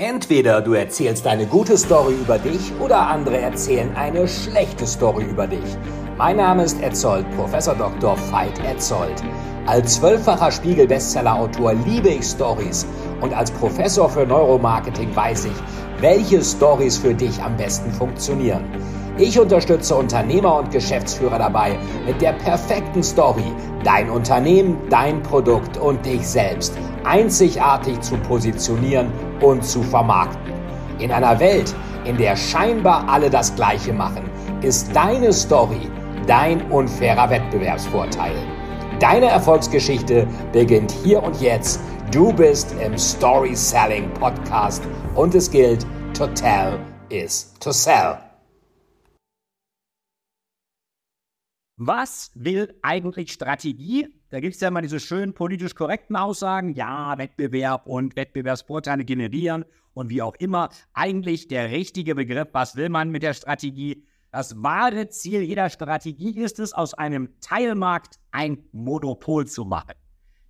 Entweder du erzählst eine gute Story über dich oder andere erzählen eine schlechte Story über dich. Mein Name ist Etzold, Professor Dr. Veit Etzold. Als zwölffacher Spiegel-Bestseller-Autor liebe ich Stories und als Professor für Neuromarketing weiß ich, welche Stories für dich am besten funktionieren. Ich unterstütze Unternehmer und Geschäftsführer dabei, mit der perfekten Story dein Unternehmen, dein Produkt und dich selbst einzigartig zu positionieren und zu vermarkten. In einer Welt, in der scheinbar alle das Gleiche machen, ist deine Story dein unfairer Wettbewerbsvorteil. Deine Erfolgsgeschichte beginnt hier und jetzt. Du bist im Story Selling Podcast und es gilt, to tell is to sell. Was will eigentlich Strategie? Da gibt es ja immer diese schönen politisch korrekten Aussagen, ja, Wettbewerb und Wettbewerbsvorteile generieren und wie auch immer. Eigentlich der richtige Begriff, was will man mit der Strategie? Das wahre Ziel jeder Strategie ist es, aus einem Teilmarkt ein Monopol zu machen.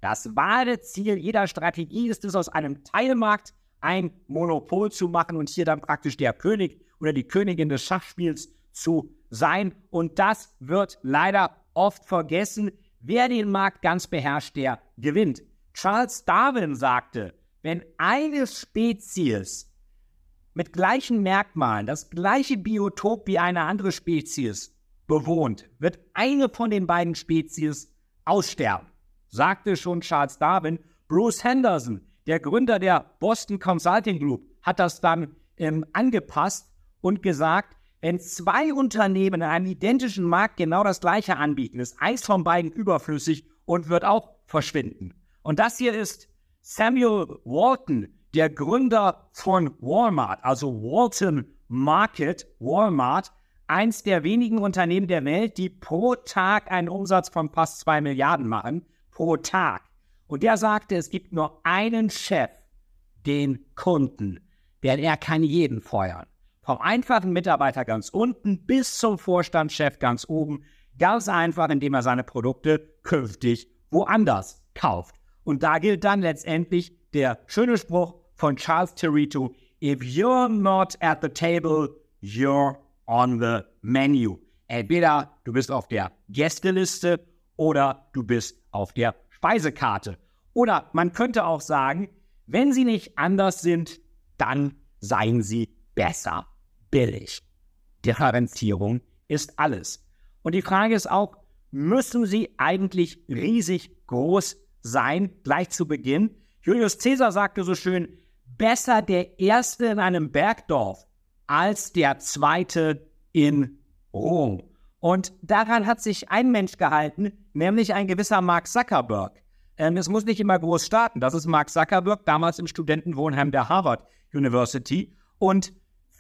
Das wahre Ziel jeder Strategie ist es, aus einem Teilmarkt ein Monopol zu machen und hier dann praktisch der König oder die Königin des Schachspiels zu sein. Und das wird leider oft vergessen. Wer den Markt ganz beherrscht, der gewinnt. Charles Darwin sagte, wenn eine Spezies mit gleichen Merkmalen das gleiche Biotop wie eine andere Spezies bewohnt, wird eine von den beiden Spezies aussterben, sagte schon Charles Darwin. Bruce Henderson, der Gründer der Boston Consulting Group, hat das dann ähm, angepasst und gesagt, wenn zwei Unternehmen in einem identischen Markt genau das gleiche anbieten, ist eins von beiden überflüssig und wird auch verschwinden. Und das hier ist Samuel Walton, der Gründer von Walmart, also Walton Market, Walmart, eins der wenigen Unternehmen der Welt, die pro Tag einen Umsatz von fast zwei Milliarden machen, pro Tag. Und der sagte, es gibt nur einen Chef, den Kunden, denn er kann jeden feuern. Vom einfachen Mitarbeiter ganz unten bis zum Vorstandschef ganz oben. Ganz einfach, indem er seine Produkte künftig woanders kauft. Und da gilt dann letztendlich der schöne Spruch von Charles Terito, if you're not at the table, you're on the menu. Entweder du bist auf der Gästeliste oder du bist auf der Speisekarte. Oder man könnte auch sagen, wenn sie nicht anders sind, dann seien sie besser billig. Differenzierung ist alles. Und die Frage ist auch, müssen sie eigentlich riesig groß sein, gleich zu Beginn? Julius Caesar sagte so schön, besser der Erste in einem Bergdorf als der Zweite in Rom. Und daran hat sich ein Mensch gehalten, nämlich ein gewisser Mark Zuckerberg. Ähm, es muss nicht immer groß starten. Das ist Mark Zuckerberg, damals im Studentenwohnheim der Harvard University. Und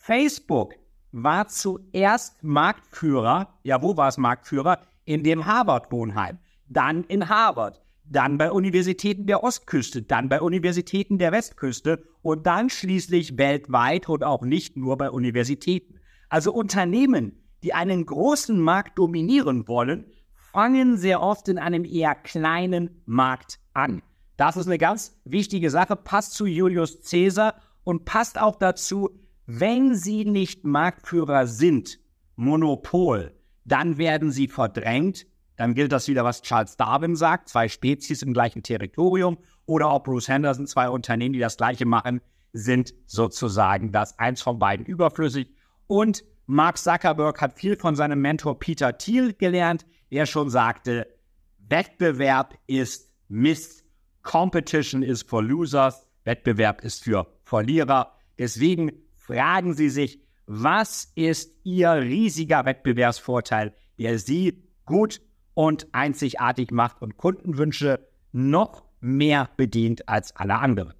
Facebook war zuerst Marktführer, ja, wo war es Marktführer? In dem Harvard-Wohnheim, dann in Harvard, dann bei Universitäten der Ostküste, dann bei Universitäten der Westküste und dann schließlich weltweit und auch nicht nur bei Universitäten. Also Unternehmen, die einen großen Markt dominieren wollen, fangen sehr oft in einem eher kleinen Markt an. Das ist eine ganz wichtige Sache, passt zu Julius Caesar und passt auch dazu, wenn sie nicht Marktführer sind, Monopol, dann werden sie verdrängt. Dann gilt das wieder, was Charles Darwin sagt, zwei Spezies im gleichen Territorium. Oder auch Bruce Henderson, zwei Unternehmen, die das gleiche machen, sind sozusagen das eins von beiden überflüssig. Und Mark Zuckerberg hat viel von seinem Mentor Peter Thiel gelernt, der schon sagte, Wettbewerb ist Mist, Competition is for losers, Wettbewerb ist für Verlierer. Deswegen fragen Sie sich, was ist Ihr riesiger Wettbewerbsvorteil, der Sie gut und einzigartig macht und Kundenwünsche noch mehr bedient als alle anderen.